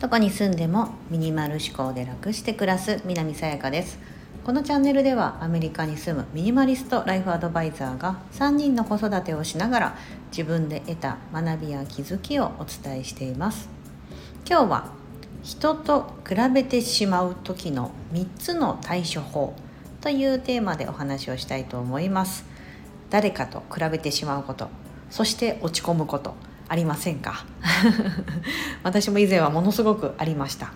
どこに住んでもミニマル思考で楽して暮らす南さやかです。このチャンネルではアメリカに住むミニマリストライフアドバイザーが3人の子育てをしながら自分で得た学びや気づきをお伝えしています。今日は人と比べてしまう時の3つの対処法というテーマでお話をしたいと思います。誰かと比べてしまうことそして落ち込むこと。ありませんか？私も以前はものすごくありました。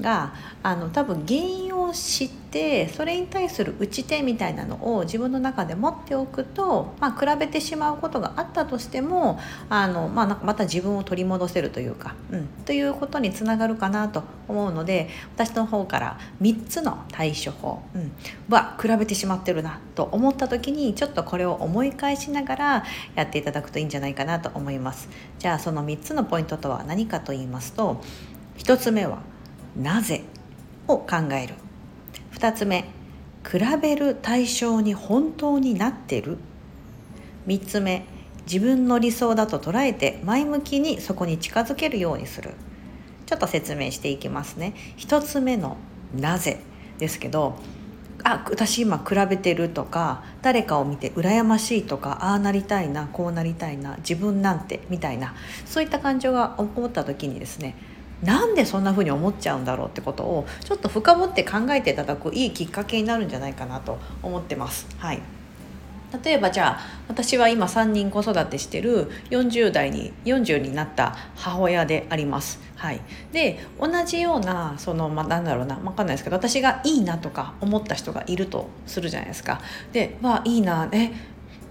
があの多分原因を知ってそれに対する打ち手みたいなのを自分の中で持っておくと、まあ、比べてしまうことがあったとしてもあの、まあ、なんかまた自分を取り戻せるというか、うん、ということにつながるかなと思うので私の方から3つの対処法、うん、は比べてしまってるなと思った時にちょっとこれを思い返しながらやっていただくといいんじゃないかなと思います。じゃあその3つのポイントとは何かと言いますと1つ目はなぜ？を考える。2つ目比べる対象に本当になってる？3つ目自分の理想だと捉えて前向きにそこに近づけるようにする。ちょっと説明していきますね。1つ目の「なぜ」ですけどあ私今比べてるとか誰かを見て羨ましいとかああなりたいなこうなりたいな自分なんてみたいなそういった感情が起こった時にですねなんでそんな風に思っちゃうんだろうってことをちょっと深掘って考えていただくいいきっかけになるんじゃないかなと思ってます。はい例えばじゃあ私は今3人子育てしてる40代に40になった母親であります。はい、で同じようなその、まあ、なんだろうな分かんないですけど私がいいなとか思った人がいるとするじゃないですか。でまあいいなえ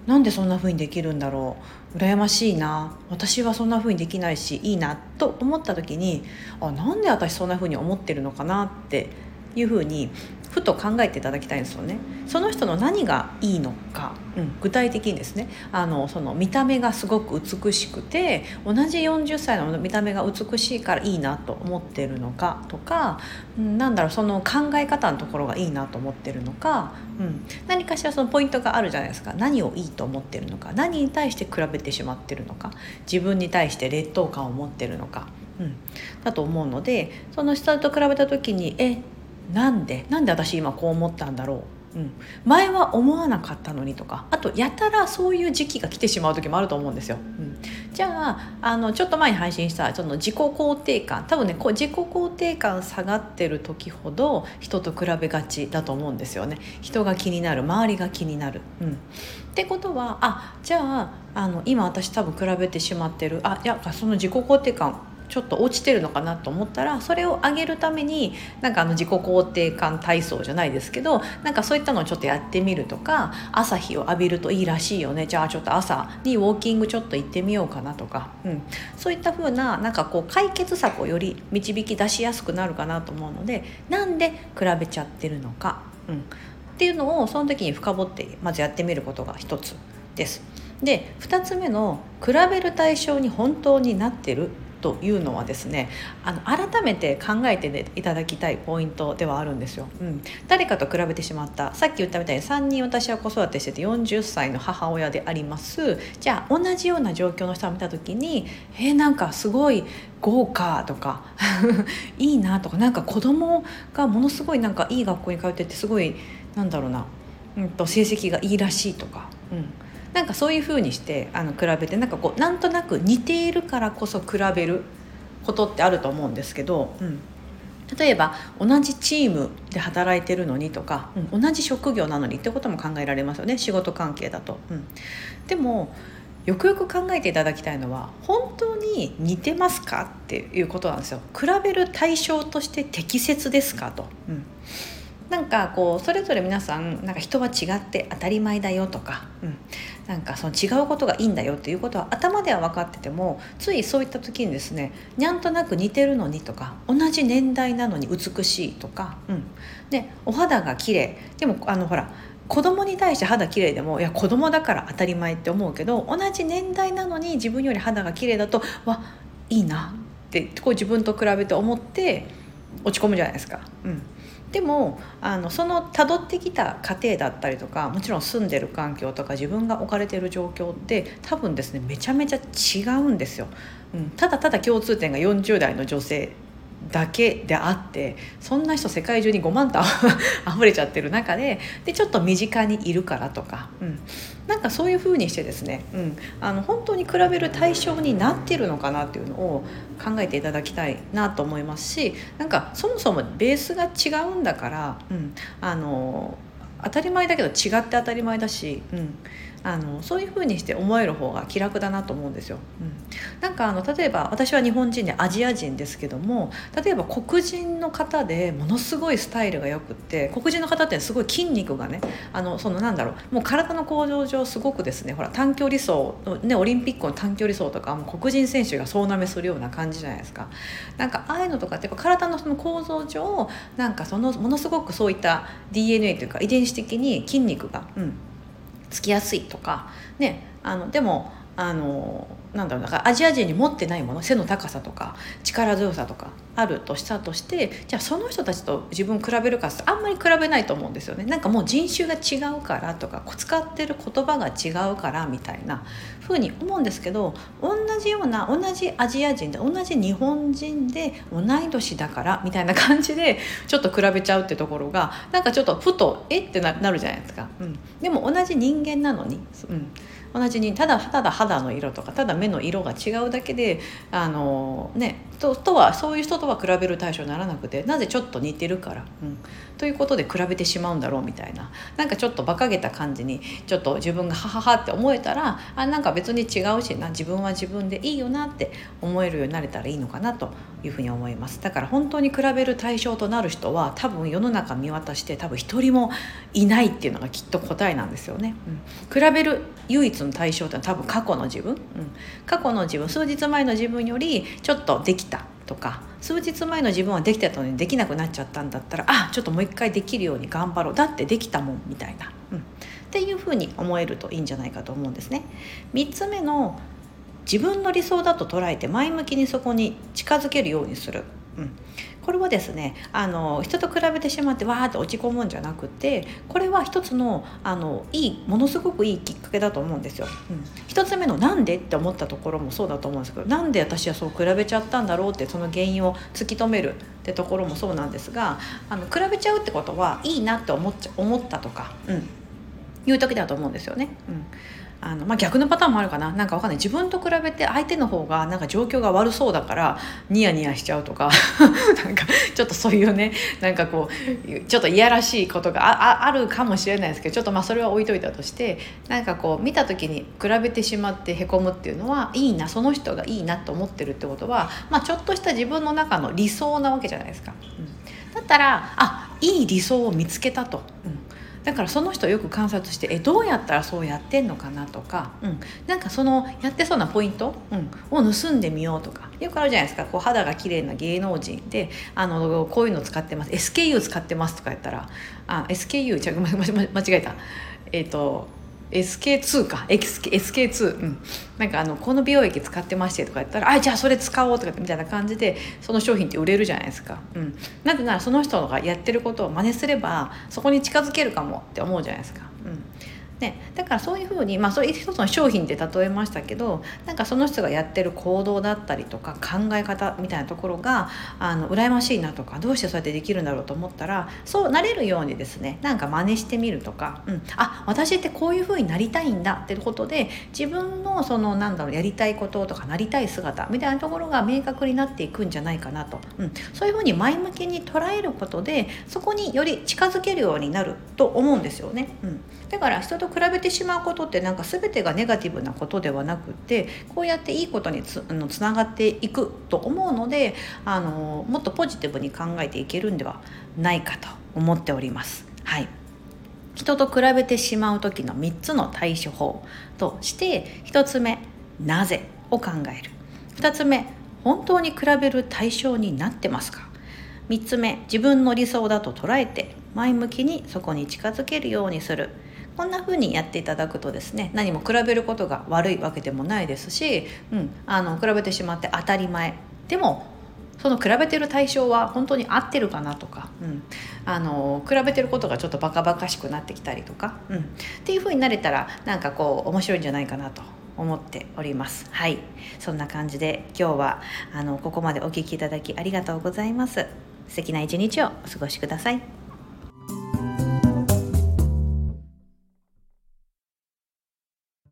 なんでそんな風にできるんだろう？羨ましいな。私はそんな風にできないしいいなと思った時にあなんで私そんな風に思ってるのかなっていう風にふと考えていただきたいんですよね。その人の何がいいのか、うん、具体的にですね。あのその見た目がすごく美しくて同じ40歳の見た目が美しいからいいなと思ってるのかとか、うん、なんだろうその考え方のところがいいなと思ってるのか、うん、何かしらそのポイントがあるじゃないですか。何をいいと思ってるのか。何に対して比べてしまってるのか。自分に対して劣等感を持ってるのか。うん、だと思うのでその下と比べた時にえなんでなんで私今こう思ったんだろう、うん、前は思わなかったのにとかあとやたらそういう時期が来てしまう時もあると思うんですよ。うん、じゃああのちょっと前に配信したその自己肯定感多分ねこう自己肯定感下がってる時ほど人と比べがちだと思うんですよね。人が気になる周りが気になる。うん、ってことはあじゃああの今私多分比べてしまってるあいやその自己肯定感ちょっと落ちてるのかなと思ったらそれを上げるためになんかあの自己肯定感体操じゃないですけどなんかそういったのをちょっとやってみるとか朝日を浴びるといいらしいよね。じゃあちょっと朝にウォーキングちょっと行ってみようかなとか、うん、そういった風ななんかこう解決策をより導き出しやすくなるかなと思うのでなんで比べちゃってるのか、うん、っていうのをその時に深掘ってまずやってみることが一つです。で2つ目の比べる対象に本当になってるというのはですねあの改めて考えて、ね、いただきたいポイントではあるんですよ、うん、誰かと比べてしまった。さっき言ったみたいに3人私は子育てしてて40歳の母親であります。じゃあ同じような状況の人を見た時にえー、なんかすごい豪華とか いいなとかなんか子供がものすごいなんかいい学校に通っててすごいなんだろうな、うんと、成績がいいらしいとか。うん。なんかそういうふうにしてあの比べてなんかこうなんとなく似ているからこそ比べることってあると思うんですけど、うん、例えば同じチームで働いてるのにとか、うん、同じ職業なのにってことも考えられますよね仕事関係だと。うん、でもよくよく考えていただきたいのは本当に似てますかっていうことなんですよ。比べる対象として適切ですかと。うんなんかこうそれぞれ皆さんなんか人は違って当たり前だよとか、うん、なんかその違うことがいいんだよっていうことは頭では分かっててもついそういった時にですねなんとなく似てるのにとか同じ年代なのに美しいとか、うん、でお肌が綺麗。でもあのほら子供に対して肌綺麗でもいや子供だから当たり前って思うけど同じ年代なのに自分より肌が綺麗だとわいいなってこう自分と比べて思って落ち込むじゃないですか。うん。でもあのそのたどってきた過程だったりとかもちろん住んでる環境とか自分が置かれてる状況って多分ですねめちゃめちゃ違うんですよ。うん、ただただ共通点が40代の女性だけであってそんな人世界中に5万と 溢れちゃってる中ででちょっと身近にいるからとか、うん、なんかそういうふうにしてですね、うん、あの本当に比べる対象になってるのかなっていうのを考えていただきたいなと思いますしなんかそもそもベースが違うんだから、うん、あの当たり前だけど違って当たり前だし、うん、あのそういうふうにして思える方が気楽だなと思うんですよ。うん、なんかあの例えば私は日本人でアジア人ですけども例えば黒人の方でものすごいスタイルがよくって黒人の方ってすごい筋肉がねあのそのなんだろうもう体の構造上すごくですねほら短距離走ね、オリンピックの短距離走とかも黒人選手が総なめするような感じじゃないですか。なんかああいうのとかってやっぱ体のその構造上なんかそのものすごくそういった DNA というか遺伝子的に筋肉が、うん、つきやすいとかねあのでもあのなんだろうだからアジア人に持ってないもの背の高さとか力強さとかあるとしたとしてじゃあその人たちと自分比べるかってあんまり比べないと思うんですよね。なんかもう人種が違うからとか使ってる言葉が違うからみたいなふうに思うんですけど同じような同じアジア人で同じ日本人で同い年だからみたいな感じでちょっと比べちゃうってところがなんかちょっとふとえ？ってなるじゃないですか、うん、でも同じ人間なのに、うん、同じにただただ肌の色とかただ目の色が違うだけであのねととはそういう人とは比べる対象にならなくてなぜちょっと似てるから、うん、ということで比べてしまうんだろうみたいな。なんかちょっと馬鹿げた感じにちょっと自分がハハハって思えたらあなんか別に違うしな自分は自分でいいよなって思えるようになれたらいいのかなというふうに思います。だから本当に比べる対象となる人は多分世の中見渡して多分一人もいないっていうのがきっと答えなんですよね、うん、比べる唯一の対象って多分過去の自分、うん、過去の自分数日前の自分よりちょっとできとか数日前の自分はできてたのにできなくなっちゃったんだったらあちょっともう一回できるように頑張ろう。だってできたもんみたいな、うん、っていうふうに思えるといいんじゃないかと思うんですね。3つ目の自分の理想だと捉えて前向きにそこに近づけるようにする、うん、これはですねあの人と比べてしまってわーって落ち込むんじゃなくてこれは一つのあのいいものすごくいいきっかけだと思うんですよ。うん、一つ目の「なんで?」って思ったところもそうだと思うんですけどなんで私はそう比べちゃったんだろうってその原因を突き止めるってところもそうなんですがあの比べちゃうってことはいいなって思っちゃ思ったとか、うん、いう時だと思うんですよね。うんあのまあ、逆のパターンもあるかななんかわかんない自分と比べて相手の方がなんか状況が悪そうだからニヤニヤしちゃうとか なんかちょっとそういうねなんかこうちょっといやらしいことがああるかもしれないですけどちょっとまあそれは置いといたとしてなんかこう見た時に比べてしまってへこむっていうのはいいなその人がいいなと思ってるってことは、まあ、ちょっとした自分の中の理想なわけじゃないですか。うん、だったらあいい理想を見つけたと。うんだからその人をよく観察してえどうやったらそうやってんのかなとか、うん、なんかそのやってそうなポイント、うん、を盗んでみようとかよくあるじゃないですか。こう肌が綺麗な芸能人であのこういうの使ってます。SKU 使ってますとか言ったらあ SKU ちゃ間違えた。えっ、ー、と SK2 か。SK2、うん、なんかあのこの美容液使ってましてとか言ったら「あじゃあそれ使おう」とかみたいな感じでその商品って売れるじゃないですか、うん、なぜならその人がやってることを真似すればそこに近づけるかもって思うじゃないですか、うん、ね、だからそういうふうに、まあ、そういう一つの商品で例えましたけどなんかその人がやってる行動だったりとか考え方みたいなところがあの羨ましいなとかどうしてそうやってできるんだろうと思ったらそうなれるようにですねなんか真似してみるとか、うん、あ私ってこういうふうになりたいんだっていうことで自分のそのなんだろうやりたいこととかなりたい姿みたいなところが明確になっていくんじゃないかなと、うん、そういうふうに前向きに捉えることでそこにより近づけるようになると思うんですよね。うん、だから人とと比べてしまうことってなんか全てがネガティブなことではなくてこうやっていいことにつあのつながっていくと思うのであのもっとポジティブに考えていけるんではないかと思っております。はい人と比べてしまう時の3つの対処法として1つ目「なぜ?」を考える2つ目「本当に比べる対象になってますか?」3つ目自分の理想だと捉えて前向きにそこに近づけるようにするこんな風にやっていただくとですね何も比べることが悪いわけでもないですし、うん、あの比べてしまって当たり前でもその比べてる対象は本当に合ってるかなとか、うん、あの比べてることがちょっとバカバカしくなってきたりとか、うん、っていう風になれたらなんかこう面白いんじゃないかなと思っております。はい。そんな感じで今日はあのここまでお聴きいただきありがとうございます。素敵な一日をお過ごしください。